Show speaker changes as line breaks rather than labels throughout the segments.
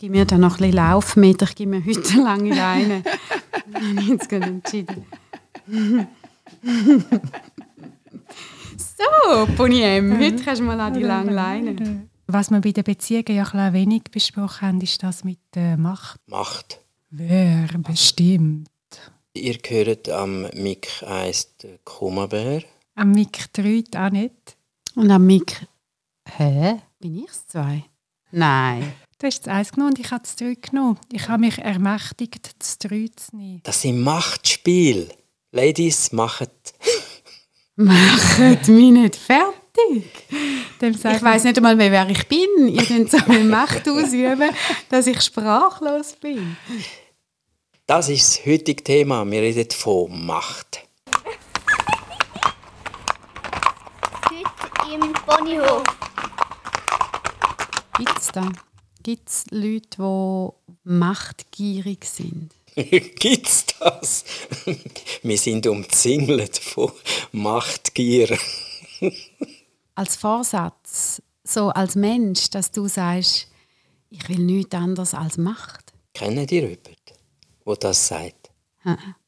gebe mir dann noch ein bisschen Laufmeter, ich gebe mir heute eine lange Leine. ich jetzt gerade entschieden. so, Poniem, heute kannst du mal an die lange Leine.
Was wir bei den Beziehungen ja ein wenig besprochen haben, ist das mit der Macht.
Macht.
Wer bestimmt?
Ihr gehört am Mic 1 den Kummerbär.
Am Mic 3 auch nicht.
Und am Mic... Hä? Bin ich es zwei? Nein.
Du hast das Eis genommen und ich habe das 3 genommen. Ich habe mich ermächtigt, das 3 zu nehmen.
Das sind Machtspiele. Ladies, macht.
Macht mich nicht fertig.
Dem
Ich weiß nicht einmal mehr, wer ich bin. Ihr könnt so viel Macht ausüben, dass ich sprachlos bin.
Das ist das heutige Thema. Wir reden von Macht.
Heute im Ponyhof.
Es da? Gibt es Leute, die machtgierig sind?
Gibt's das? Wir sind umzingelt von Machtgier.
Als Vorsatz, so als Mensch, dass du sagst, ich will nichts anderes als Macht.
Kennt ihr jemanden, der das sagt?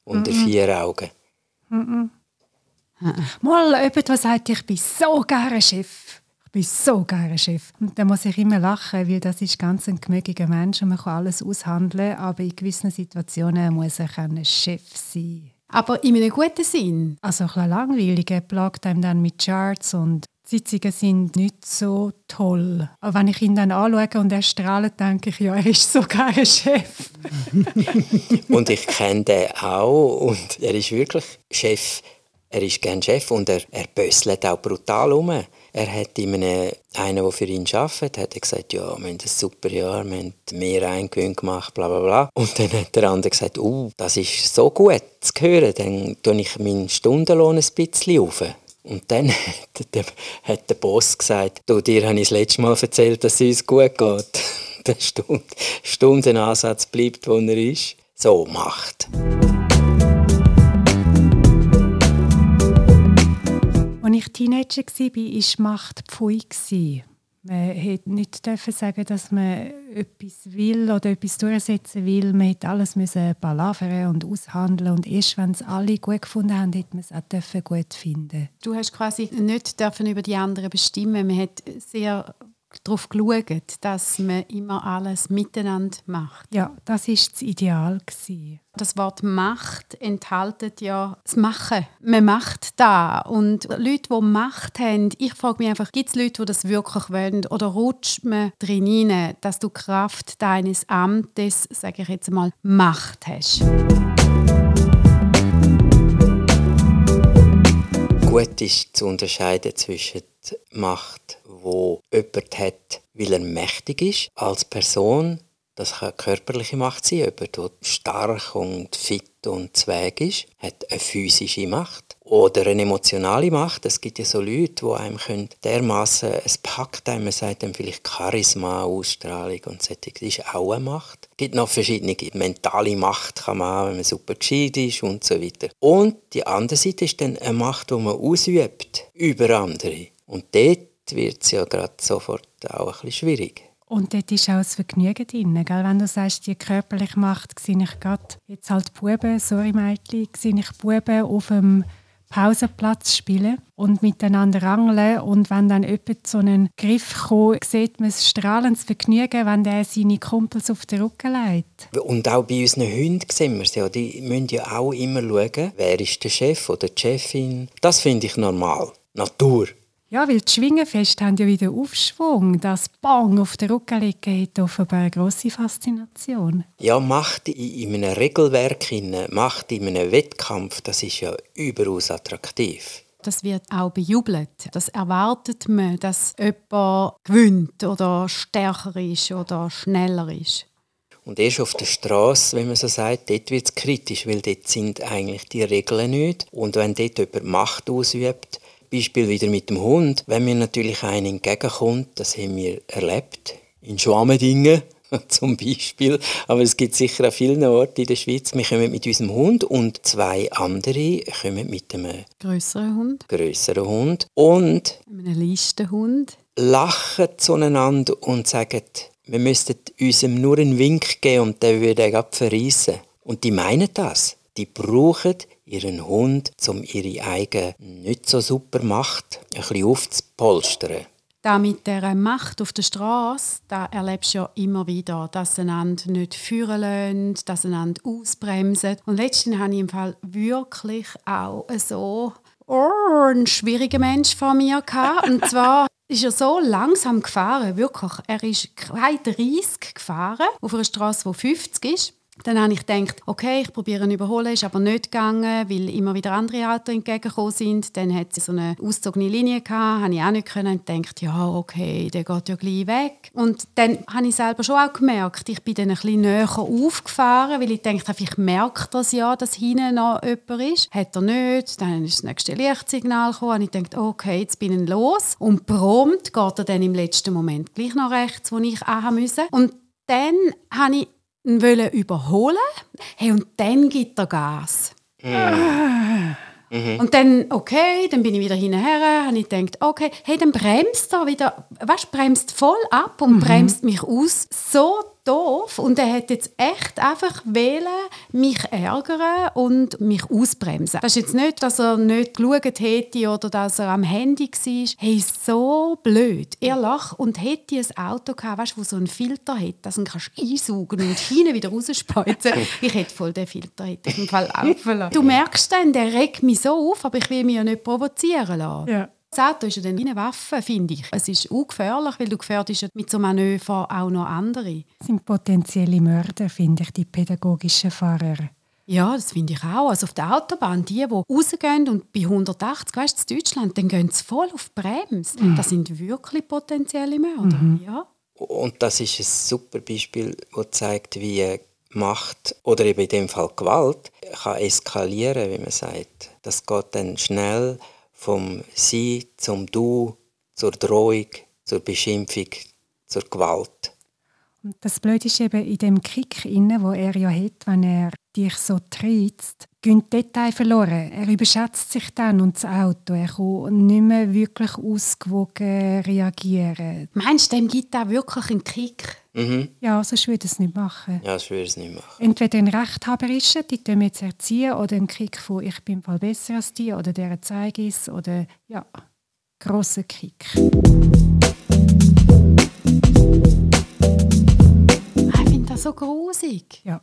Unter vier Augen.
Mal jemand, der sagt, ich bin so gerne Chef. Ich bin so gerne Chef. Und dann muss ich immer lachen, weil das ist ganz ein gemögiger Mensch und man kann alles aushandeln, aber in gewissen Situationen muss er ein Chef sein.
Aber in einem guten Sinn.
Also ein bisschen langweilig, er plagt einem dann mit Charts und die Sitzungen sind nicht so toll. Aber wenn ich ihn dann anschaue und er strahlt, denke ich, ja, er ist so gerne Chef.
Und ich kenne den auch und er ist wirklich Chef. Er ist gern Chef und er, er bösselt auch brutal um. Er hat in einem, einer, der für ihn arbeitet, hat gesagt, ja, wir haben ein super Jahr, wir haben mehr Eingewinn gemacht, bla bla bla. Und dann hat der andere gesagt, uh, das ist so gut zu hören, dann tue ich meinen Stundenlohn ein bisschen auf. Und dann hat der, hat der Boss gesagt, du, dir habe ich das letzte Mal erzählt, dass es uns gut geht. Der Stund Stundenansatz bleibt, wo er ist. So, Macht.
Ich Teenager war, war Macht Pfui. Man hätte nicht dürfen sagen, dass man etwas will oder etwas durchsetzen will. Man hätte alles müssen und aushandeln und erst wenn es alle gut gefunden haben, hätte man es auch gut finden.
Du hast quasi nicht dürfen über die anderen bestimmen. Man hat sehr darauf geschaut, dass man immer alles miteinander macht.
Ja, das war das Ideal. Gewesen.
Das Wort Macht enthält ja das Machen. Man macht da und Leute, die Macht haben, ich frage mich einfach, gibt es Leute, die das wirklich wollen oder rutscht man drin hinein, dass du Kraft deines Amtes, sage ich jetzt mal, Macht hast?
Gut ist zu unterscheiden zwischen Macht, wo jemand hat, weil er mächtig ist, als Person. Das kann körperliche Macht sein. Jemand, der stark und fit und zweig ist, hat eine physische Macht. Oder eine emotionale Macht. Es gibt ja so Leute, die einem können dermaßen, es packt einem, man sagt einem vielleicht Charisma, Ausstrahlung und so. Das ist auch eine Macht. Es gibt noch verschiedene. Mentale Macht kann man haben, wenn man super gescheit ist und so weiter. Und die andere Seite ist dann eine Macht, die man ausübt über andere. Und dort wird es ja gerade sofort auch ein bisschen schwierig.
Und dort ist auch das Vergnügen drin. Gell? Wenn du sagst, die körperliche Macht, sehe ich gerade jetzt halt Buben, sorry Mädchen, sehe ich Buben auf dem Pausenplatz spielen und miteinander angeln. Und wenn dann jemand so einen Griff kommt, sieht man das strahlendes Vergnügen, wenn der seine Kumpels auf den Rücken legt.
Und auch bei unseren Hunden sehen wir es ja. Die müssen ja auch immer schauen, wer ist der Chef oder die Chefin. Das finde ich normal. Natur.
Ja, weil die Schwingenfeste haben ja wieder Aufschwung. Das Bang auf den Rücken legen hat offenbar eine grosse Faszination.
Ja, Macht in in einem Regelwerk, Macht in einem Wettkampf, das ist ja überaus attraktiv.
Das wird auch bejubelt. Das erwartet man, dass jemand gewinnt oder stärker ist oder schneller ist.
Und erst auf der Straße, wenn man so sagt, dort wird es kritisch, weil dort sind eigentlich die Regeln nicht. Und wenn dort jemand Macht ausübt, Beispiel wieder mit dem Hund, wenn mir natürlich einer entgegenkommt, das haben wir erlebt, in Schwammendingen zum Beispiel, aber es gibt sicher an vielen Orten in der Schweiz, wir kommen mit unserem Hund und zwei andere kommen mit einem
Größerer Hund,
größeren Hund und
einem Listenhund.
lachen zueinander und sagen, wir müssten uns nur einen Wink geben und der würde gerade verreissen. Und die meinen das. Die brauchen ihren Hund, um ihre eigene nicht so super Macht ein bisschen aufzupolstern.
Da mit der Macht auf der Straße, da erlebst du ja immer wieder, dass einander nicht führen lassen, dass einander ausbremsen. Und letztens hatte ich im Fall wirklich auch so einen schwierigen Mensch vor mir gehabt. Und zwar ist er so langsam gefahren, wirklich. Er ist keine 30 gefahren auf einer Straße, die 50 ist. Dann habe ich gedacht, okay, ich probiere ihn überholen, ist aber nicht gegangen, weil immer wieder andere Autos entgegengekommen sind. Dann hat sie so eine auszogene Linie gehabt, habe ich auch nicht können und gedacht, ja, okay, der geht ja gleich weg. Und dann habe ich selber schon auch gemerkt, ich bin dann ein bisschen näher aufgefahren, weil ich dachte, ich merke das ja, dass hinten noch jemand ist. Hat er nicht, dann ist das nächste Lichtsignal gekommen und ich dachte, okay, jetzt bin ich los. Und prompt geht er dann im letzten Moment gleich noch rechts, wo ich auch musste. Und dann habe ich ihn überholen hey, und dann gibt er Gas. Mhm. Und dann, okay, dann bin ich wieder hinterher, habe ich gedacht, okay, hey, dann bremst er wieder, was bremst voll ab und mhm. bremst mich aus. So doof und er hat jetzt echt einfach wählen, mich ärgern und mich ausbremsen. Das ist jetzt nicht, dass er nicht geschaut hätte oder dass er am Handy war. Hey, so blöd. Er lacht und hätte ein Auto gehabt, weißt, wo so einen Filter hat, dass du kannst einsaugen und hinten wieder rausspeizen. ich hätte voll den Filter hätte im Fall auch Du merkst dann, der regt mich so auf, aber ich will mich ja nicht provozieren lassen. Ja. Das Auto ist ja dann eine Waffe, finde ich. Es ist ungefährlich, weil du gefährdest mit so Manöver auch noch andere.
Das sind potenzielle Mörder, finde ich, die pädagogischen Fahrer.
Ja, das finde ich auch. Also auf der Autobahn, die, die rausgehen und bei 180, weißt du, in Deutschland, dann gehen sie voll auf die Bremse. Mhm. Das sind wirklich potenzielle Mörder, mhm. ja.
Und das ist ein super Beispiel, das zeigt, wie Macht oder eben in dem Fall Gewalt kann eskalieren, wie man sagt. Das geht dann schnell vom Sie zum Du, zur Drohung, zur Beschimpfung, zur Gewalt.
Und das Blöde ist eben in dem Kick, inne, wo er ja hat, wenn er dich so treizt, gehen Details verloren. Er überschätzt sich dann und das Auto. Er kann nicht mehr wirklich ausgewogen reagieren.
Meinst du, dem gibt da wirklich einen Kick?
Mhm. Ja, sonst würde es nicht machen.
Ja, sonst würde es nicht machen.
Entweder ein Rechthaberischen, die tun jetzt erziehen, oder ein Kick von «Ich bin voll besser als die» oder «Der zeige es» oder ja, grosser Kick.
Das so grusig.
Ja.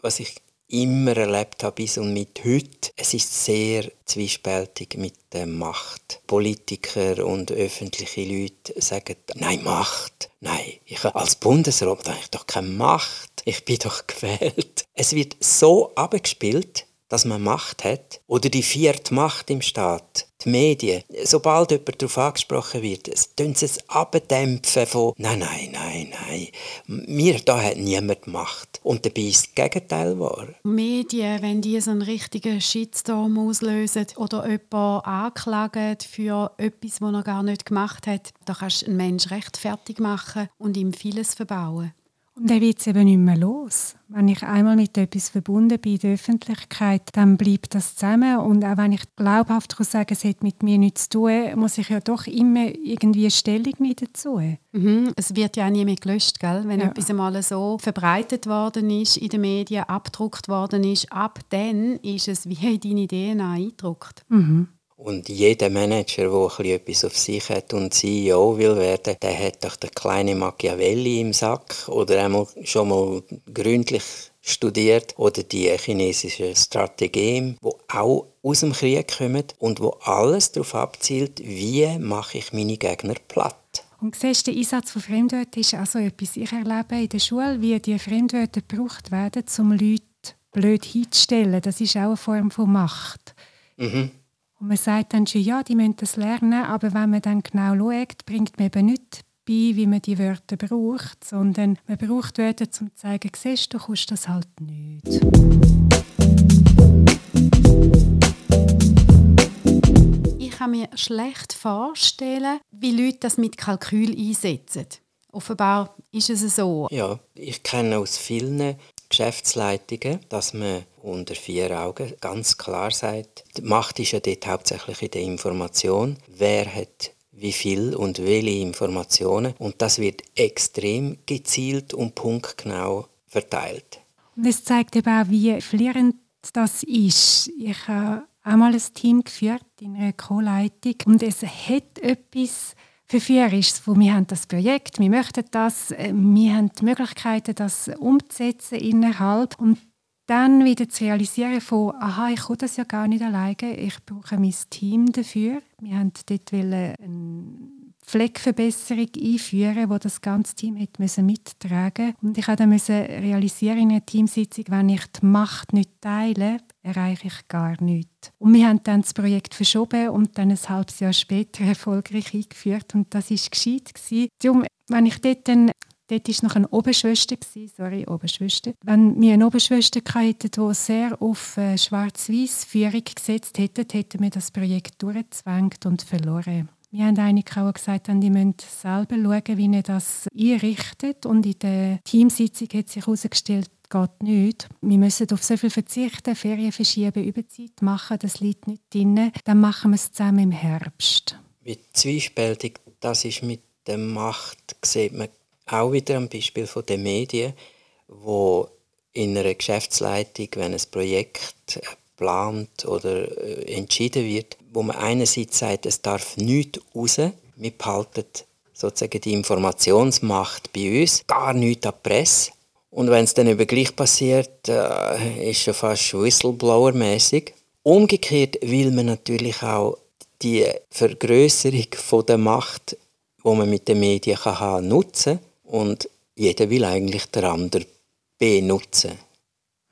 Was ich immer erlebt habe bis und mit heute. Es ist sehr zwiespältig mit der Macht. Politiker und öffentliche Leute sagen, nein, Macht. Nein, ich als Bundesrat habe ich doch keine Macht. Ich bin doch gewählt. Es wird so abgespielt, dass man Macht hat. Oder die vierte Macht im Staat die Medien, sobald jemand darauf angesprochen wird, tun sie es abdämpfen von «Nein, nein, nein, nein, mir da hat niemand Macht». Und dabei ist das Gegenteil wahr.
Medien, wenn die so einen richtigen Shitstorm auslösen oder jemanden anklagen für etwas, was er gar nicht gemacht hat, da kannst du einen Menschen rechtfertig machen und ihm vieles verbauen.
Und er wird es eben nicht mehr los. Wenn ich einmal mit etwas verbunden bin in der Öffentlichkeit, dann bleibt das zusammen. Und auch wenn ich glaubhaft kann sagen es hat mit mir nichts zu tun, muss ich ja doch immer irgendwie eine Stellung mit dazu.
Mhm. Es wird ja auch nie mehr gelöscht, gell? wenn ja. etwas einmal so verbreitet worden ist, in den Medien abgedruckt worden ist. Ab dann ist es wie in deine DNA eingedruckt.
Mhm.
Und jeder Manager, der etwas auf sich hat und CEO will werden, der hat doch den kleinen Machiavelli im Sack oder einmal schon mal gründlich studiert oder die chinesische Strategie, wo auch aus dem Krieg kommen und wo alles darauf abzielt, wie mache ich meine Gegner platt.
Und siehst, der Einsatz von Fremdwörtern ist also etwas. Ich erlebe in der Schule, wie die Fremdwörter gebraucht werden, um Leute blöd hinzustellen. Das ist auch eine Form von Macht.
Mhm.
Und man sagt dann schon, ja, die müssen das lernen, aber wenn man dann genau schaut, bringt man eben nicht bei, wie man die Wörter braucht, sondern man braucht Wörter, um zu zeigen, siehst du, kannst das halt nicht.
Ich kann mir schlecht vorstellen, wie Leute das mit Kalkül einsetzen. Offenbar ist es so.
Ja, ich kenne aus vielen Geschäftsleitungen, dass man unter vier Augen ganz klar sagt, die Macht ist ja dort hauptsächlich in der Information, wer hat wie viel und welche Informationen. Und das wird extrem gezielt und punktgenau verteilt.
Und es zeigt eben auch, wie flirrend das ist. Ich habe einmal ein Team geführt in einer Co-Leitung und es hat etwas Verführerisches, wo wir haben das Projekt, wir möchten das, äh, wir haben die Möglichkeiten, das umzusetzen innerhalb und dann wieder zu realisieren von, aha, ich kann das ja gar nicht alleine, ich brauche mein Team dafür. Wir haben dort eine Fleckverbesserung einführen, wo das ganze Team hat müssen mittragen und ich musste dann realisieren in einer Teamsitzung, wenn ich die Macht nicht teile, erreiche ich gar nichts. Und wir haben dann das Projekt verschoben und dann ein halbes Jahr später erfolgreich eingeführt und das war gescheit. Darum, wenn ich dort dann Dort war noch eine Oberschwester, sorry, Oberschwester. Wenn wir eine Oberschwester hätten, die sehr auf äh, schwarz-weiß Führung gesetzt hätte, hätten wir das Projekt durchgezwängt und verloren. Wir haben eigentlich auch gesagt, die müssen selber schauen, wie sie das einrichtet. Und in der Teamsitzung hat sich herausgestellt, geht nicht. Wir müssen auf so viel verzichten, Ferien verschieben, Überzeit machen, das liegt nicht drin. Dann machen wir es zusammen im Herbst.
Wie zwiespältig das ist mit der Macht, sieht man auch wieder am Beispiel von den Medien, wo in einer Geschäftsleitung, wenn ein Projekt geplant oder äh, entschieden wird, wo man einerseits sagt, es darf nichts raus, wir behalten sozusagen die Informationsmacht bei uns, gar nichts an die Presse. Und wenn es dann eben gleich passiert, äh, ist schon fast Whistleblower-mäßig. Umgekehrt will man natürlich auch die Vergrößerung der Macht, die man mit den Medien kann haben, nutzen und jeder will eigentlich den anderen benutzen.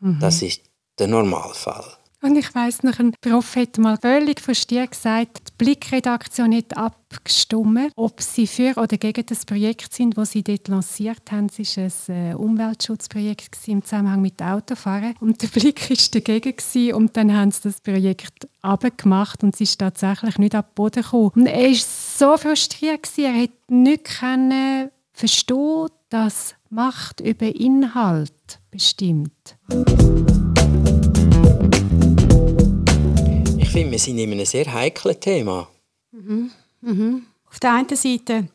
Mhm. Das ist der Normalfall.
Und ich weiss noch, ein Prof hat mal völlig verstehen gesagt, Blickredaktion hat abgestimmt, ob sie für oder gegen das Projekt sind, das sie dort lanciert haben. Es war ein äh, Umweltschutzprojekt im Zusammenhang mit Autofahren. Und der Blick war dagegen und dann haben sie das Projekt abgemacht und es ist tatsächlich nicht ab Boden gekommen. Und er war so frustriert, er hat nicht können Verstehe, dass Macht über Inhalt bestimmt.
Finde, wir sind in einem sehr heiklen Thema.
Mhm. Mhm. Auf der einen Seite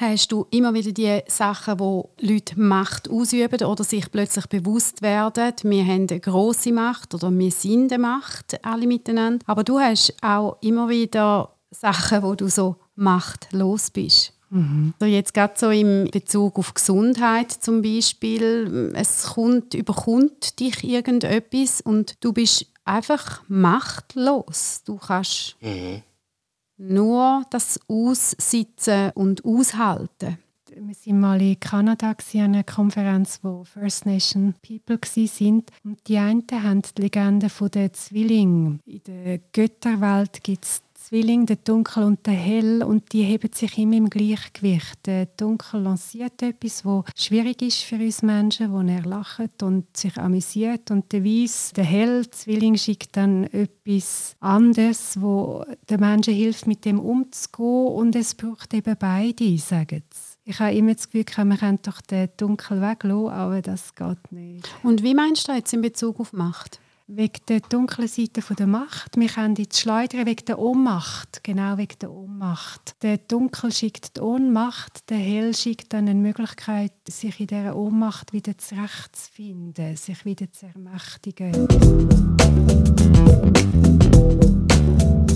hast du immer wieder die Sachen, wo Leute Macht ausüben oder sich plötzlich bewusst werden, wir haben eine große Macht oder wir sind eine Macht, alle miteinander. Aber du hast auch immer wieder Sachen, wo du so machtlos bist. Mhm. Also jetzt gerade so im Bezug auf Gesundheit zum Beispiel, es kommt, überkommt dich irgendetwas und du bist einfach machtlos. Du kannst mhm. nur das aussitzen und aushalten.
Wir waren mal in Kanada an einer Konferenz, wo First Nation People waren. Und die einen haben die Legende der Zwillinge. In der Götterwelt gibt es Zwilling, der Dunkel und der Hell, und die heben sich immer im Gleichgewicht. Der Dunkel lanciert etwas, wo schwierig ist für uns Menschen, wo er lacht und sich amüsiert, und der Weiß, der Hell, Zwilling schickt dann etwas anderes, wo den Menschen hilft, mit dem umzugehen, und es braucht eben beide, sagen sie. Ich habe immer das Gefühl, wir können doch den Dunkel weglassen, aber das geht nicht.
Und wie meinst du jetzt in Bezug auf Macht?
Wegen der dunklen Seite der Macht. Wir können jetzt schleudern wegen der Ohnmacht. Genau wegen der Ohnmacht. Der Dunkel schickt die Ohnmacht, der Hell schickt dann eine Möglichkeit, sich in dieser Ohnmacht wieder zurechtzufinden, sich wieder zu ermächtigen.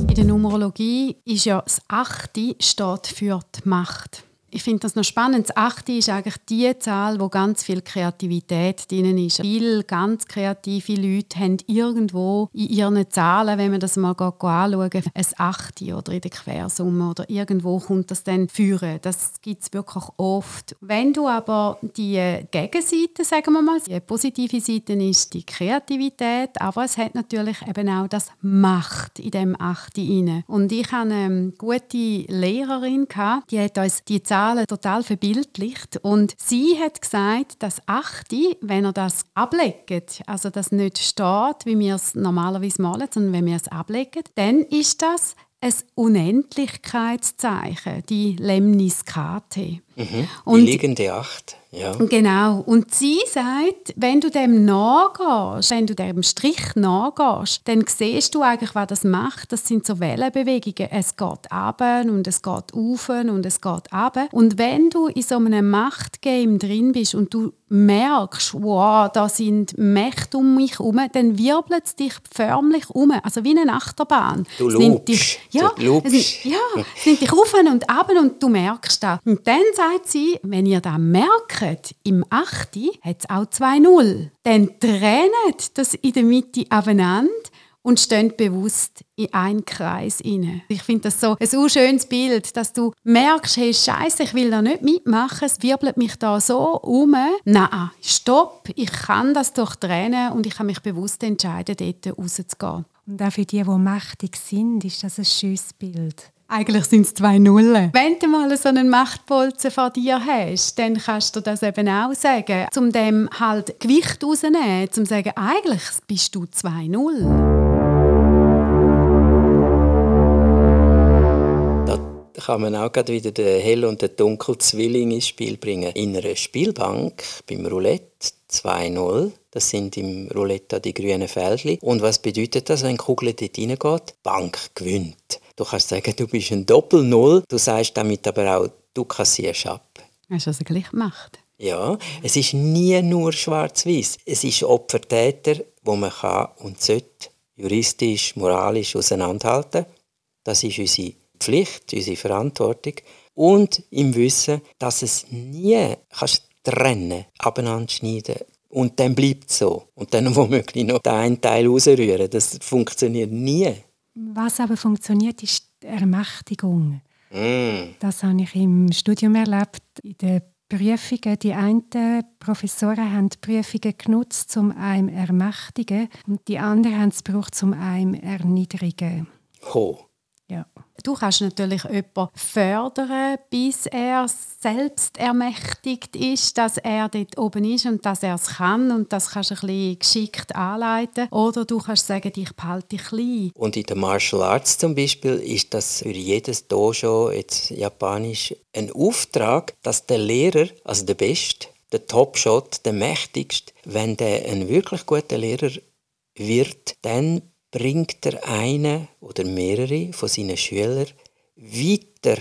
In der Numerologie ist ja das Achte steht für die Macht ich finde das noch spannend. Das Achte ist eigentlich die Zahl, wo ganz viel Kreativität drin ist. Viele ganz kreative Leute haben irgendwo in ihren Zahlen, wenn man das mal anschauen, ein Achte oder in der Quersumme oder irgendwo kommt das dann führen. Das gibt es wirklich oft. Wenn du aber die Gegenseite, sagen wir mal, die positive Seite ist die Kreativität, aber es hat natürlich eben auch das Macht in dem Achte inne. Und ich hatte eine gute Lehrerin, die hat uns die Zahl Zahlen total verbildlicht. Und sie hat gesagt, dass Achte, wenn er das ablegt, also das nicht steht, wie wir es normalerweise malen, sondern wenn wir es ablegen, dann ist das ein Unendlichkeitszeichen, die Lemniskate.
Mhm. Die liegende Acht. Ja.
Genau. Und sie sagt, wenn du dem nachgehst, wenn du dem Strich nachgehst, dann siehst du eigentlich, was das macht. Das sind so Wellenbewegungen. Es geht ab und es geht auf und es geht ab. Und wenn du in so einem Machtgame drin bist und du merkst, wow, da sind Mächte um mich herum, dann wirbelt es dich förmlich um, also wie eine Achterbahn.
Du lobst. Dich,
ja,
du
es, ja, es nimmt dich auf und ab und du merkst das. Und dann sagt sie, wenn ihr das merkt, im 8. hat es auch 2-0. Dann trennt das in der Mitte aufeinander und stehen bewusst in einen Kreis inne. Ich finde das so ein so schönes Bild, dass du merkst, hey Scheiße, ich will da nicht mitmachen, es wirbelt mich da so um. Nein, stopp, ich kann das durchtrennen und ich kann mich bewusst entscheiden, dort rauszugehen.
Und auch für die, die mächtig sind, ist das ein schönes Bild.
Eigentlich sind es zwei Nullen. Wenn du mal so einen Machtbolzen vor dir hast, dann kannst du das eben auch sagen, um dem halt Gewicht rauszunehmen, um zu sagen, eigentlich bist du zwei Null.
Da kann man auch wieder den hell und den dunkel Zwilling ins Spiel bringen. In einer Spielbank beim Roulette 2-0. Das sind im Roulette die grünen Feldchen. Und was bedeutet das, wenn die Kugel dort reingeht? Die Bank gewinnt. Du kannst sagen, du bist ein Doppel-Null. Du sagst damit aber auch, du kassierst ab.
Hast du also gleich gemacht?
Ja, es ist nie nur schwarz-weiß. Es ist Opfer-Täter, wo man kann und sollte juristisch, moralisch auseinanderhalten. Das ist unsere Pflicht, unsere Verantwortung. Und im Wissen, dass es nie kannst trennen, abeinander schneiden und dann bleibt es so. Und dann womöglich noch den einen Teil rausrühren. Das funktioniert nie.
Was aber funktioniert, ist die Ermächtigung.
Mm.
Das habe ich im Studium erlebt. In den Prüfungen, die einen Professoren haben die Prüfungen genutzt, um einem ermächtigen und die anderen haben es gebraucht, um einem erniedrigen.
Oh.
Ja.
Du kannst natürlich jemanden fördern, bis er selbst ermächtigt ist, dass er dort oben ist und dass er es kann und das kannst du ein bisschen geschickt anleiten. Oder du kannst sagen, ich behalte dich klein.
Und in den Martial Arts zum Beispiel ist das für jedes Dojo, jetzt japanisch, ein Auftrag, dass der Lehrer, also der Beste, der Top-Shot, der Mächtigste, wenn der ein wirklich guter Lehrer wird, dann bringt er einen oder mehrere von seinen Schülern weiter,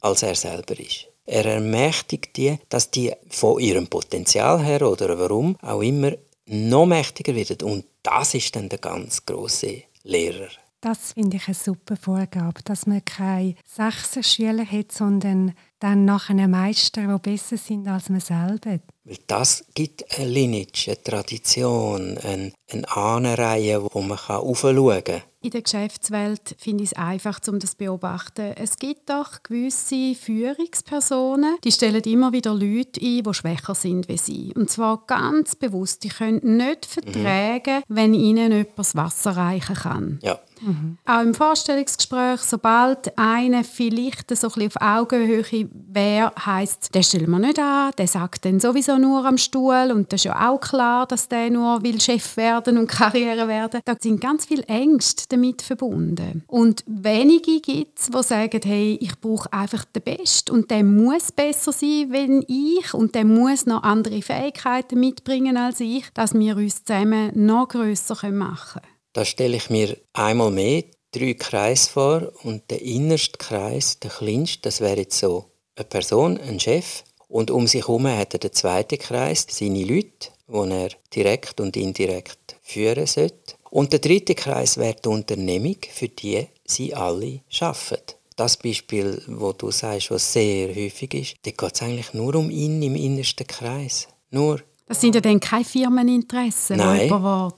als er selber ist. Er ermächtigt die, dass die von ihrem Potenzial her oder warum auch immer noch mächtiger werden. Und das ist dann der ganz große Lehrer.
Das finde ich eine super Vorgabe, dass man keine sechser Schüler hat, sondern dann nach einem Meister, die besser sind als man selber.
Weil das gibt eine Lineage, eine Tradition, eine, eine Ahnenreihe, wo man aufschauen kann.
In der Geschäftswelt finde ich es einfach, um das zu beobachten. Es gibt doch gewisse Führungspersonen, die stellen immer wieder Leute ein, die schwächer sind wie sie. Und zwar ganz bewusst. Die können nicht vertragen, mhm. wenn ihnen jemand das Wasser reichen kann.
Ja.
Mhm. Auch im Vorstellungsgespräch, sobald einer vielleicht so ein auf Augenhöhe wäre, heisst, der stellt man nicht an, der sagt dann sowieso nur am Stuhl und das ist ja auch klar, dass der nur will Chef werden und Karriere werden. Da sind ganz viele Ängste damit verbunden. Und wenige gibt es, die sagen, hey, ich brauche einfach den Besten und der muss besser sein, wenn ich und der muss noch andere Fähigkeiten mitbringen als ich, dass wir uns zusammen noch grösser machen können.
Da stelle ich mir einmal mehr drei Kreise vor und der innerste Kreis, der kleinste, das wäre jetzt so eine Person, ein Chef und um sich herum hat er den zweiten Kreis, seine Leute, die er direkt und indirekt führen sollte. Und der dritte Kreis wäre die Unternehmung, für die sie alle arbeiten. Das Beispiel, wo du sagst, was sehr häufig ist, da geht es eigentlich nur um ihn im innersten Kreis. Nur
das sind ja dann keine Firmeninteressen,
Nein,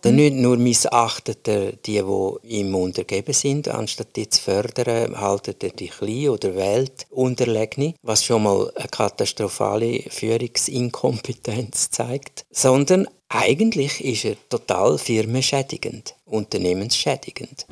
die nicht nur missachtet er die, die ihm untergeben sind, anstatt die zu fördern, haltet er die klein oder wählt Unterlegene, was schon mal eine katastrophale Führungsinkompetenz zeigt, sondern eigentlich ist er total firmenschädigend, unternehmensschädigend.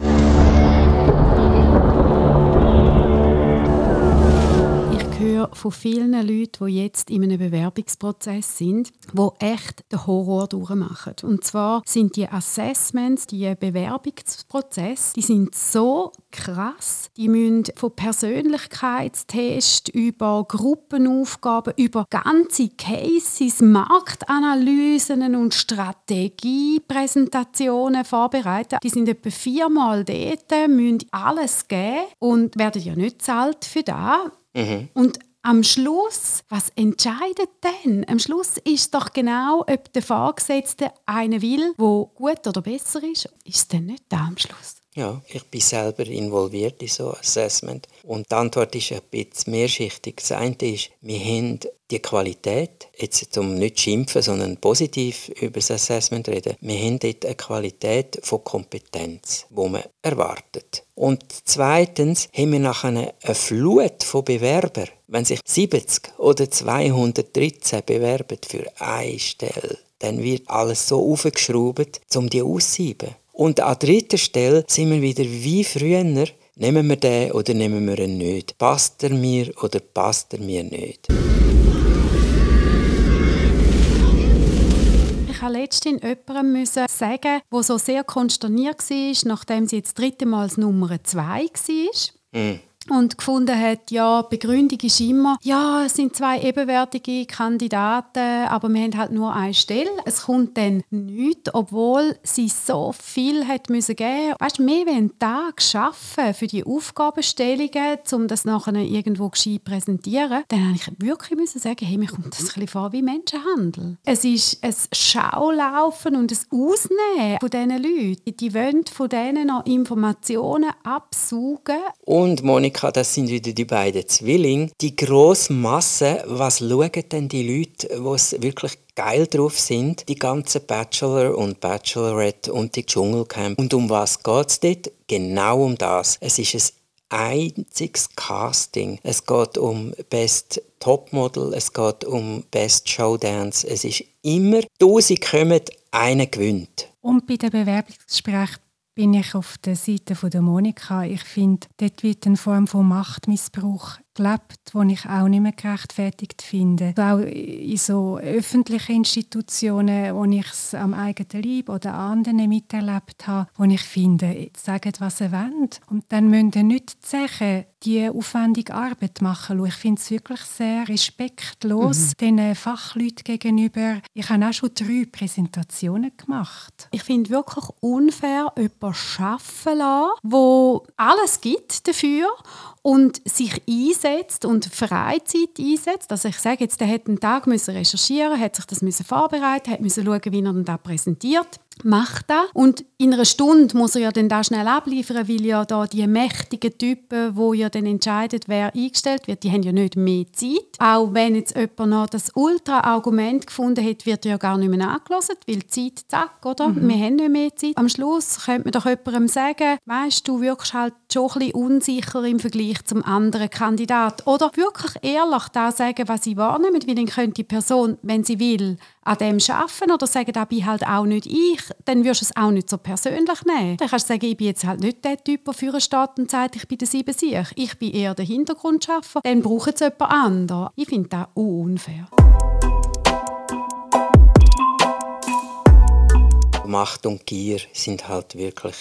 Höre von vielen Leuten, die jetzt in einem Bewerbungsprozess sind, die echt den Horror durchmachen. Und zwar sind die Assessments, die Bewerbungsprozesse, die sind so krass. Die müssen von Persönlichkeitstests über Gruppenaufgaben, über ganze Cases, Marktanalysen und Strategiepräsentationen vorbereiten. Die sind etwa viermal dort, müssen alles geben und werden ja nicht zahlt für das. Mhm. Und am Schluss, was entscheidet denn? Am Schluss ist doch genau, ob der Vorgesetzte einen will, wo gut oder besser ist, ist denn nicht da am Schluss?
Ja, ich bin selber involviert in so Assessment. Und die Antwort ist ein bisschen mehrschichtig. Das eine ist, wir haben die Qualität, jetzt um nicht zu schimpfen, sondern positiv über das Assessment reden, wir haben dort eine Qualität von Kompetenz, die man erwartet. Und zweitens haben wir nachher eine Flut von Bewerbern. Wenn sich 70 oder 213 bewerben für eine Stelle, dann wird alles so aufgeschraubt, um die auszusieben. Und an dritter Stelle sind wir wieder wie früher. Nehmen wir den oder nehmen wir ihn nicht? Passt er mir oder passt er mir nicht?
Ich musste letztens jemandem sagen, der so sehr konsterniert war, nachdem sie jetzt das dritte Mal Nummer zwei war. Mm und gefunden hat, ja, Begründung ist immer, ja, es sind zwei ebenwertige Kandidaten, aber wir haben halt nur eine Stelle. Es kommt dann nichts, obwohl sie so viel hat müssen geben. Weißt du, mehr wie einen Tag arbeiten für die Aufgabenstellungen, um das nachher irgendwo gescheit präsentieren, dann habe ich wirklich müssen sagen, hey, mir kommt das ein bisschen vor wie Menschenhandel. Es ist ein Schaulaufen und ein Ausnehmen von diesen Leuten. Die wollen von denen noch Informationen absaugen.
Und Monika, Monika, das sind wieder die beiden Zwillinge. Die grosse Masse, was schauen denn die Leute, die wirklich geil drauf sind, die ganzen Bachelor und Bachelorette und die Dschungelcamp. Und um was geht es dort? Genau um das. Es ist ein einziges Casting. Es geht um Best Topmodel, es geht um Best Showdance. Es ist immer, tausend kommen, einer gewinnt.
Und bei den Bewerbungsgesprächen bin ich auf der Seite von der Monika. Ich finde, dort wird eine Form von Machtmissbrauch gelebt, die ich auch nicht mehr gerechtfertigt finde. Auch in so öffentlichen Institutionen, wo ich es am eigenen Leib oder anderen miterlebt habe, wo ich finde, sagen, was sie wollen. Und dann müssen sie nicht sagen, die aufwendige Arbeit machen. Ich finde es wirklich sehr respektlos mhm. den Fachleuten gegenüber. Ich habe auch schon drei Präsentationen gemacht.
Ich finde wirklich unfair, jemanden arbeiten lassen, wo alles gibt dafür und sich einsetzt und Freizeit einsetzt. Also ich sage jetzt, der hätte einen Tag müssen recherchieren, hat sich das müssen vorbereiten, hat müssen schauen, wie er dann da präsentiert macht das. Und in einer Stunde muss er ja dann da schnell abliefern, weil ja da die mächtigen Typen, wo ja dann entscheiden, wer eingestellt wird, die haben ja nicht mehr Zeit. Auch wenn jetzt jemand noch das Ultra-Argument gefunden hat, wird er ja gar nicht mehr angelassen, weil Zeit, zack, oder? Mhm. Wir haben nicht mehr Zeit. Am Schluss könnte man doch jemandem sagen, weißt du, wirkst halt schon ein bisschen unsicher im Vergleich zum anderen Kandidat. Oder wirklich ehrlich da sagen, was sie wahrnehmen, weil dann könnte die Person, wenn sie will, an dem arbeiten oder sagen, da bin halt auch nicht ich, dann wirst du es auch nicht so persönlich nehmen. Dann kannst du sagen, ich bin jetzt halt nicht der Typ, der für steht und sagt, ich bin der Sieben sich. Ich bin eher der Hintergrundschaffer. Dann braucht es jemand anderes. Ich finde das unfair.
Macht und Gier sind halt wirklich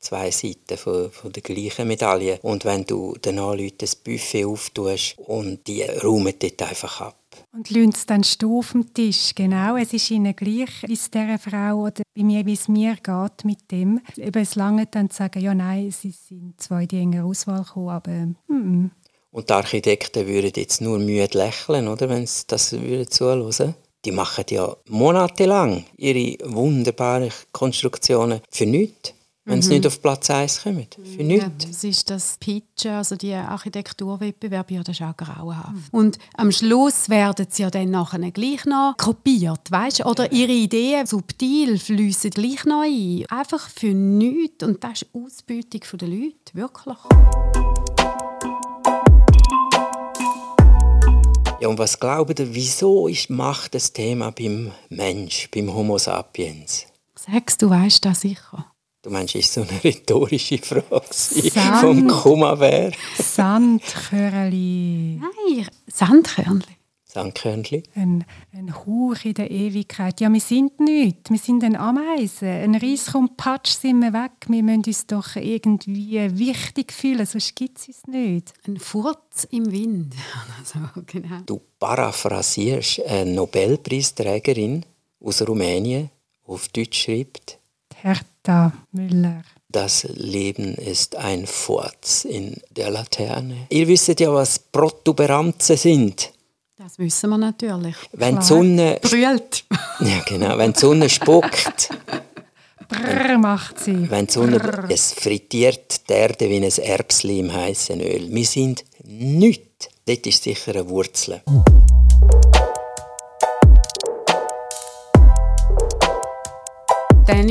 zwei Seiten von, von der gleichen Medaille. Und wenn du den Leuten das Buffet auftust und die räumen dort einfach ab.
Und es dann stehen auf dem Tisch. Genau, es ist ihnen gleich, wie es dieser Frau oder bei mir, wie es mir geht mit dem. Eben, es lange dann zu sagen, ja nein, sie sind zwei die enger Auswahl gekommen, aber mm.
Und die Architekten würden jetzt nur müde lächeln, oder, wenn sie das würden Die machen ja monatelang ihre wunderbaren Konstruktionen für nichts wenn sie mhm. nicht auf Platz 1 kommen. Für nichts. Ja,
das ist das Pitchen, also die Architekturwettbewerbe, ja, das ist auch grauenhaft. Mhm. Und am Schluss werden sie ja dann nachher gleich noch kopiert, weißt? Oder ihre Ideen subtil fließen gleich noch ein. Einfach für nichts. Und das ist Ausbeutung der Leute, wirklich.
Ja, und was glaubt ihr, wieso ist Macht das Thema beim Mensch, beim Homo sapiens?
Sagst du, weißt das sicher?
Du meinst, ist so eine rhetorische Frage
Sand.
vom Kummerwehr?
Sandkörnli.
Nein, Sandkörnchen.
Sandkörnchen.
Ein, ein Hauch in der Ewigkeit. Ja, wir sind nichts. Wir sind ein Ameisen. Ein Reis kommt, patsch, sind wir weg. Wir müssen uns doch irgendwie wichtig fühlen, sonst gibt es uns nicht.
Ein Furz im Wind. Also, genau.
Du paraphrasierst eine Nobelpreisträgerin aus Rumänien, die auf Deutsch schreibt,
Hertha Müller.
das Leben ist ein Furz in der Laterne. Ihr wisst ja, was Protuberanzen sind.
Das wissen wir natürlich.
Wenn die. Sonne,
Brüllt.
ja genau, wenn die Sonne spuckt,
Brrr macht sie.
wenn die Sonne, es frittiert die Erde wie ein Erbsli im heißen Öl. Wir sind nichts. Dort ist sicher eine Wurzel.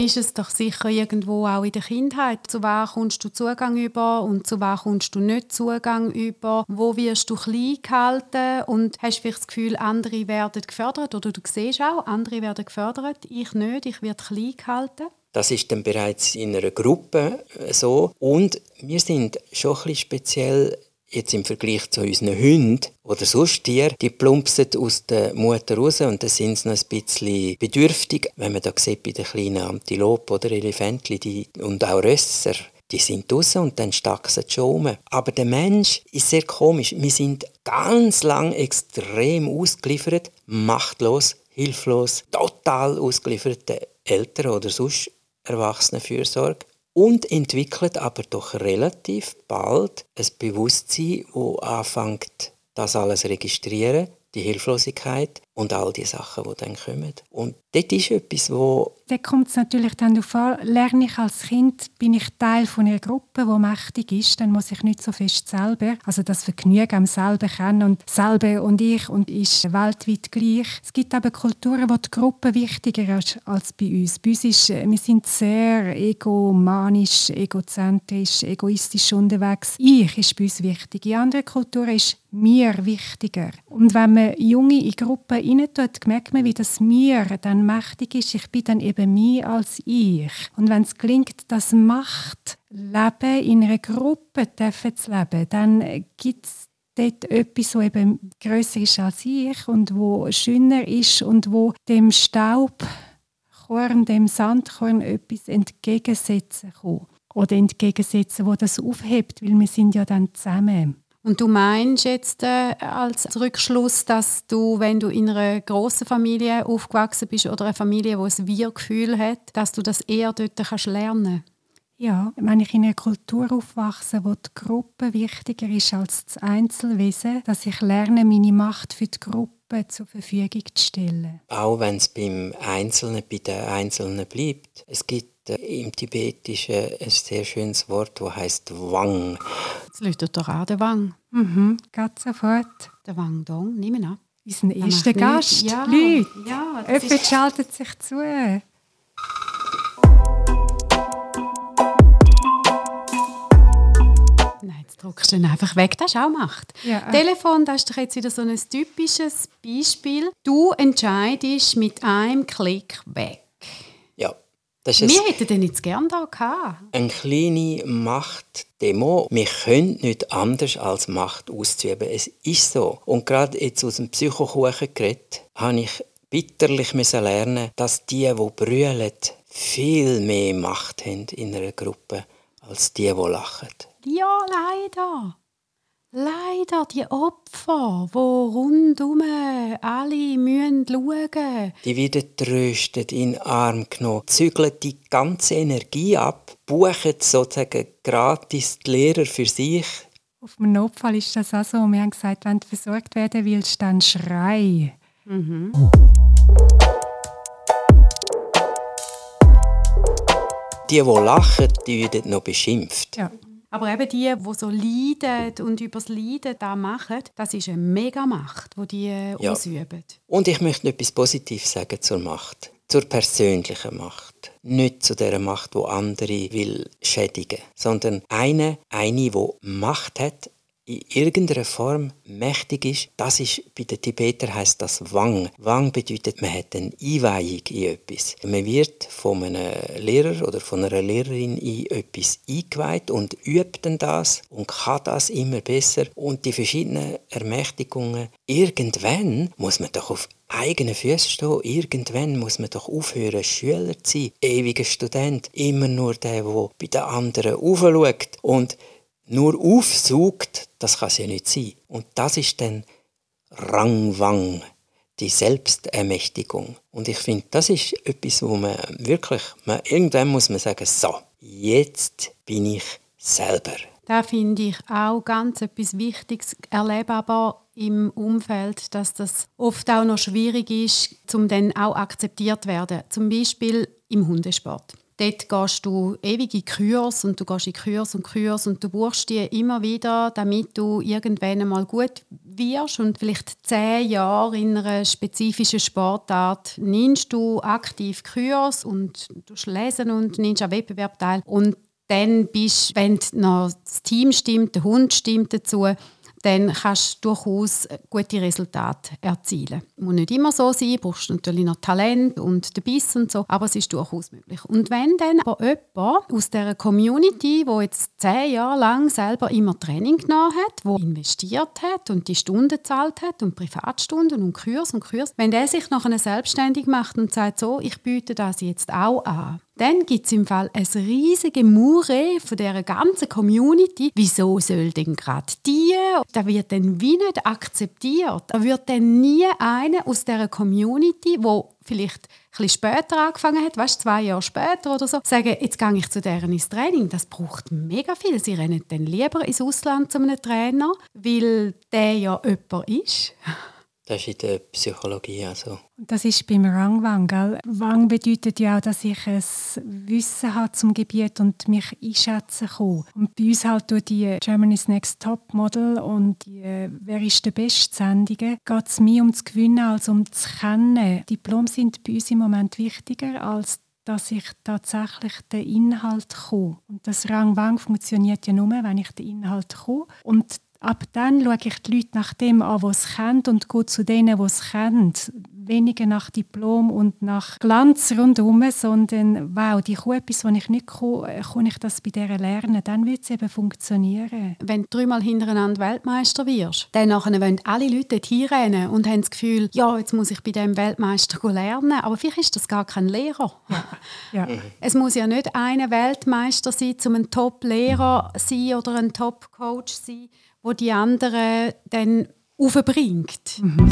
Ist es doch sicher irgendwo auch in der Kindheit. Zu wer kommst du Zugang über und zu wer kommst du nicht Zugang über? Wo wirst du klein gehalten und hast vielleicht das Gefühl, andere werden gefördert oder du siehst auch, andere werden gefördert, ich nicht, ich werde klein gehalten.
Das ist dann bereits in einer Gruppe so. Und wir sind schon ein bisschen speziell jetzt im Vergleich zu unseren Hunden oder sonst Tieren. Die plumpsen aus der Mutter raus und dann sind sie noch ein bisschen bedürftig. Wenn man da sieht bei den kleinen Antilopen oder Elefantchen die, und auch Rösser, die sind draußen und dann stachsen sie schon um. Aber der Mensch ist sehr komisch. Wir sind ganz lang extrem ausgeliefert, machtlos, hilflos, total ausgeliefert den Eltern oder sonst Erwachsenenfürsorge und entwickelt aber doch relativ bald ein Bewusstsein, wo anfängt, das alles zu registrieren, die Hilflosigkeit und all die Sachen, die dann kommen. Und dort ist etwas, wo
Da kommt es natürlich dann darauf an, lerne ich als Kind, bin ich Teil von einer Gruppe, die mächtig ist, dann muss ich nicht so fest selber, also das Vergnügen am selber kennen und selber und ich und ist weltweit gleich. Es gibt aber Kulturen, wo die Gruppe wichtiger ist als bei uns. Bei uns ist, äh, wir sind sehr egomanisch, egozentrisch, egoistisch unterwegs. Ich ist bei uns wichtig. In anderen Kulturen ist mir wichtiger. Und wenn man Junge in Gruppen reintut, merkt man, wie das mir dann mächtig ist. Ich bin dann eben mehr als ich. Und wenn es gelingt, das Macht Leben in einer Gruppe zu leben, dann gibt es dort etwas, das eben grösser ist als ich und wo schöner ist und wo dem Staubkorn, dem Sandkorn etwas entgegensetzen kann. Oder entgegensetzen, wo das aufhebt, weil wir sind ja dann zusammen.
Und du meinst jetzt äh, als Rückschluss, dass du, wenn du in einer grossen Familie aufgewachsen bist oder eine Familie, die ein Wir-Gefühl hat, dass du das eher dort kannst lernen
Ja, wenn ich in einer Kultur aufwachse, wo die Gruppe wichtiger ist als das Einzelwesen, dass ich lerne, meine Macht für die Gruppe zur Verfügung zu stellen.
auch wenn es beim Einzelnen, bei den Einzelnen bleibt, es gibt im Tibetischen ein sehr schönes Wort, das heißt Wang.
Jetzt läutet doch auch der Wang.
Mhm, geht sofort.
Der Wang Dong, nimm ihn ab.
Unser
Der
erster Gast.
Ja,
Leute,
ja, das
jemand
ist-
schaltet sich zu.
Nein, jetzt drückst du ihn einfach weg. Das ist auch Macht.
Ja, äh.
Telefon, das ist doch jetzt wieder so ein typisches Beispiel. Du entscheidest mit einem Klick weg.
Das ist
Wir hätten den jetzt gerne da gehabt.
eine kleine Machtdemo. Wir können nicht anders als Macht auszuüben. Es ist so. Und gerade jetzt aus dem Psychokuchen geredet, habe ich bitterlich müssen lernen, dass die, die brüllen, viel mehr Macht haben in einer Gruppe als die, die lachen.
Ja, leider. Leider, die Opfer, die rundum alle müssen schauen
Die werden tröstet, in den Arm genommen, zügeln die ganze Energie ab, buchen sozusagen gratis die Lehrer für sich.
Auf dem Notfall ist das auch so. Wir haben gesagt, wenn du versorgt werden willst, dann schrei.
Die, die lachen, die werden noch beschimpft.
Ja.
Aber eben die, die so leiden und über das Leiden da machen, das ist eine Megamacht, die die äh,
Ja.
ausüben.
Und ich möchte etwas Positives sagen zur Macht. Zur persönlichen Macht. Nicht zu der Macht, wo andere will schädigen, sondern eine, eine, die Macht hat, in irgendeiner Form mächtig ist, das ist, bei den Tibetern heißt das Wang. Wang bedeutet, man hat eine Einweihung in etwas. Man wird von einem Lehrer oder von einer Lehrerin in etwas eingeweiht und übt dann das und kann das immer besser. Und die verschiedenen Ermächtigungen, irgendwann muss man doch auf eigenen Füßen stehen. Irgendwann muss man doch aufhören, Schüler zu sein, ewiger Student, immer nur der, der bei den anderen aufschaut. Und nur aufsucht, das kann es ja nicht sein. Und das ist dann Rangwang, die Selbstermächtigung. Und ich finde, das ist etwas, wo man wirklich, man, irgendwann muss man sagen, so, jetzt bin ich selber.
Da finde ich auch ganz etwas Wichtiges, erlebe aber im Umfeld, dass das oft auch noch schwierig ist, um dann auch akzeptiert werden. Zum Beispiel im Hundesport. Dort gehst du ewig in Kurs und du gehst in Kurs und Kurs und du buchst die immer wieder, damit du irgendwann einmal gut wirst und vielleicht zehn Jahre in einer spezifischen Sportart nimmst du aktiv Kurs und du lesen und nimmst an Wettbewerb teil. Und dann bist, wenn noch das Team stimmt, der Hund stimmt dazu, dann kannst du durchaus gute Resultate erzielen. Muss nicht immer so sein, du brauchst natürlich noch Talent und den Biss und so, aber es ist durchaus möglich. Und wenn dann aber jemand aus dieser Community, wo jetzt zehn Jahre lang selber immer Training genommen hat, wo investiert hat und die Stunden gezahlt hat und Privatstunden und Kurs und Kurs, wenn der sich nachher selbstständig macht und sagt so, ich biete das jetzt auch an, dann gibt es im Fall ein riesige Mure von dieser ganzen Community. Wieso soll denn gerade die? Da wird dann wie nicht akzeptiert. Da wird dann nie einer aus dieser Community, wo vielleicht ein später angefangen hat, weißt, zwei Jahre später oder so, sagen, jetzt gehe ich zu deren ins Training. Das braucht mega viel. Sie rennen dann lieber ins Ausland zu einem Trainer, weil der ja jemand ist.
Das ist in der Psychologie also.
Das ist beim Rangwang. Gell? Wang bedeutet ja auch, dass ich ein Wissen habe zum Gebiet und mich einschätzen kann. Und bei uns halt durch die Germany's Next Top Model und die äh, «Wer ist der Beste?» Sendungen geht es mehr um das Gewinnen als um das Kennen. Diplome sind bei uns im Moment wichtiger als dass ich tatsächlich den Inhalt komme. Und das Rang-Wang funktioniert ja nur, wenn ich den Inhalt komme. Und Ab dann schaue ich die Leute nach dem an, die es kennen und gehe zu denen, die es kennen. Weniger nach Diplom und nach Glanz rundherum, sondern wow, die kann etwas, was ich nicht kann, kann ich das bei dieser lernen. Dann wird es eben funktionieren.
Wenn du dreimal hintereinander Weltmeister wirst, dann wollen alle Leute dort hinrennen und haben das Gefühl, ja, jetzt muss ich bei diesem Weltmeister lernen. Aber vielleicht ist das gar kein Lehrer. Ja. ja. Es muss ja nicht einer Weltmeister sein, um ein Top-Lehrer sein oder ein Top-Coach sein wo die anderen dann aufbringt. Mhm.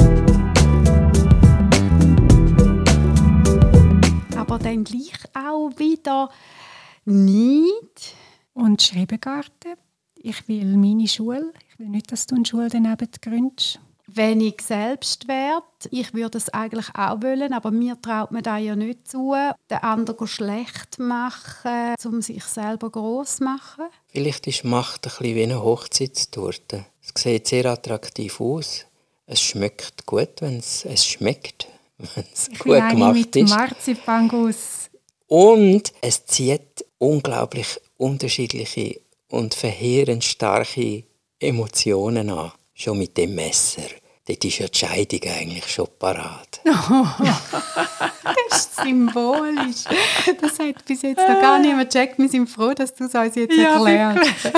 Aber dann gleich auch wieder nicht.
Und Schrebergarten. Ich will meine Schule. Ich will nicht, dass du eine Schule daneben gründest
wenn ich selbst wäre, ich würde es eigentlich auch wollen, aber mir traut man da ja nicht zu, den anderen schlecht machen, um sich selber groß zu machen.
Vielleicht ist Macht ein bisschen wie eine Hochzeitstorte. Es sieht sehr attraktiv aus. Es schmeckt gut, wenn es, es schmeckt, wenn es ich gut gemacht
mit ist. Marzipanguss.
Und es zieht unglaublich unterschiedliche und verheerend starke Emotionen an schon mit dem Messer. Dort ist ja die Scheidung eigentlich schon parat.
das ist symbolisch. Das hat bis jetzt noch gar niemand gecheckt. Wir sind froh, dass du es uns jetzt ja, erklärst.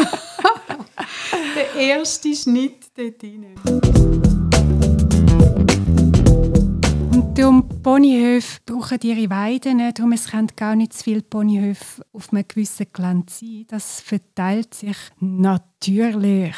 Der erste Schnitt dort rein.
Und um Ponyhöfe brauchen ihre Weiden nicht. Darum es können gar nicht zu viele Ponyhöfe auf einem gewissen Gelände sein. Das verteilt sich natürlich.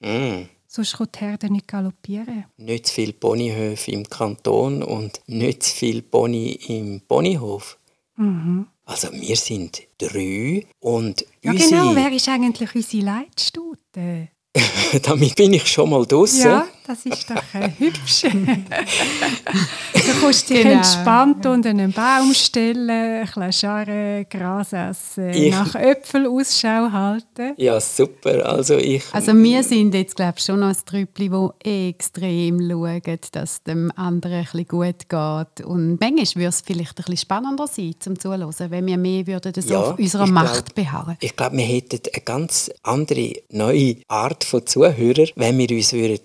Mm. Sonst kann die Herde nicht galoppieren.
Nicht zu viele Ponyhöfe im Kanton und nicht zu viele Pony im Ponyhof. Mhm. Also wir sind drei und
ja,
unsere...
genau, wer ist eigentlich unsere Leitstute?
Damit bin ich schon mal draußen. Ja.
Das ist doch äh, hübsch. du kannst dich
Genau.
entspannt unter einen Baum stellen, ein bisschen scharren, Gras essen,
Ich-
nach Äpfeln Ausschau halten.
Ja, super. Also ich...
Also wir sind jetzt glaube ich schon noch ein Trüppli, wo extrem schauen, dass es dem anderen ein bisschen gut geht. Und manchmal würde es vielleicht ein bisschen spannender sein, zum Zuhören, wenn wir mehr würden so
Ja,
auf unserer Macht
glaub-
beharren.
Ich glaube, wir hätten eine ganz andere, neue Art von Zuhörer, wenn wir uns würden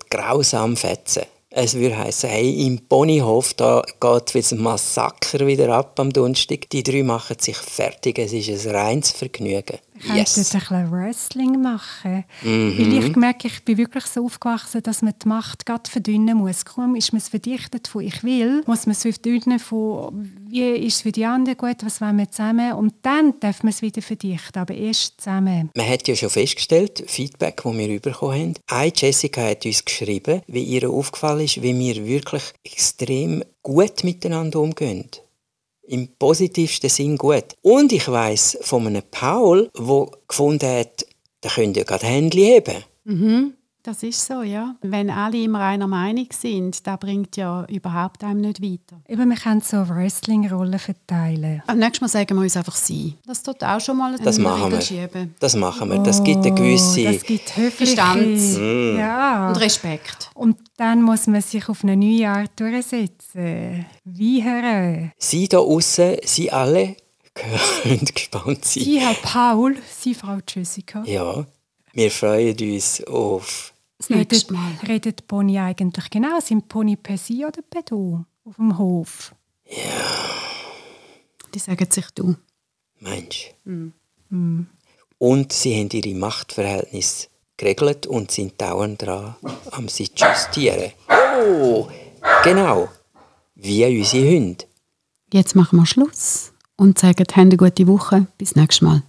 grausam fetzen Es würde heißen, hey, im Ponyhof da geht wieder ein Massaker wieder ab am Donnerstag. Die drei machen sich fertig. Es ist ein reines Vergnügen. Yes.
könnten ein bisschen Wrestling machen.
Mhm.
Weil ich merke, ich bin wirklich so aufgewachsen, dass man die Macht gerade verdünnen muss. Kaum ist man es verdichtet von «ich will», muss man es verdünnen von «wie ist es für die anderen gut, was wollen wir zusammen?» Und dann darf man es wieder verdichten, aber erst zusammen.
Man hat ja schon festgestellt, Feedback, das wir bekommen haben. Eine Jessica hat uns geschrieben, wie ihr aufgefallen ist, wie wir wirklich extrem gut miteinander umgehen. Im positivsten Sinn gut. Und ich weiß von einem Paul, der gefunden hat, da könnt ihr gerade Händchen heben.
Mhm. Das ist so, ja. Wenn alle immer einer Meinung sind, das bringt ja überhaupt einem nicht weiter.
Eben, wir können so Wrestling-Rollen verteilen.
Und nächstes Mal sagen wir uns einfach «sie». Das tut auch schon mal
Das machen wir.
schieben.
Das machen wir. Das gibt eine
Oh,
gewisse...
Das gibt höfliche...
Distanz.
Ja.
Und Respekt.
Und dann muss man sich auf eine neue Art durchsetzen. Wie hören?
Sie da außen, Sie alle, können gespannt sein.
Sie, Herr Paul, Sie, Frau Jessica.
Ja, wir freuen uns auf...
Das nächste
Redet,
Mal.
redet Pony eigentlich genau? Sind Pony per Sie oder per Du auf dem Hof?
Die sagen sich «du».
Mensch. Und sie haben ihre Machtverhältnisse geregelt und sind dauernd dran, am sie zu justieren. Oh, genau. Wie unsere Hunde.
Jetzt machen wir Schluss und sagen «Habt eine gute Woche». Bis nächstes Mal.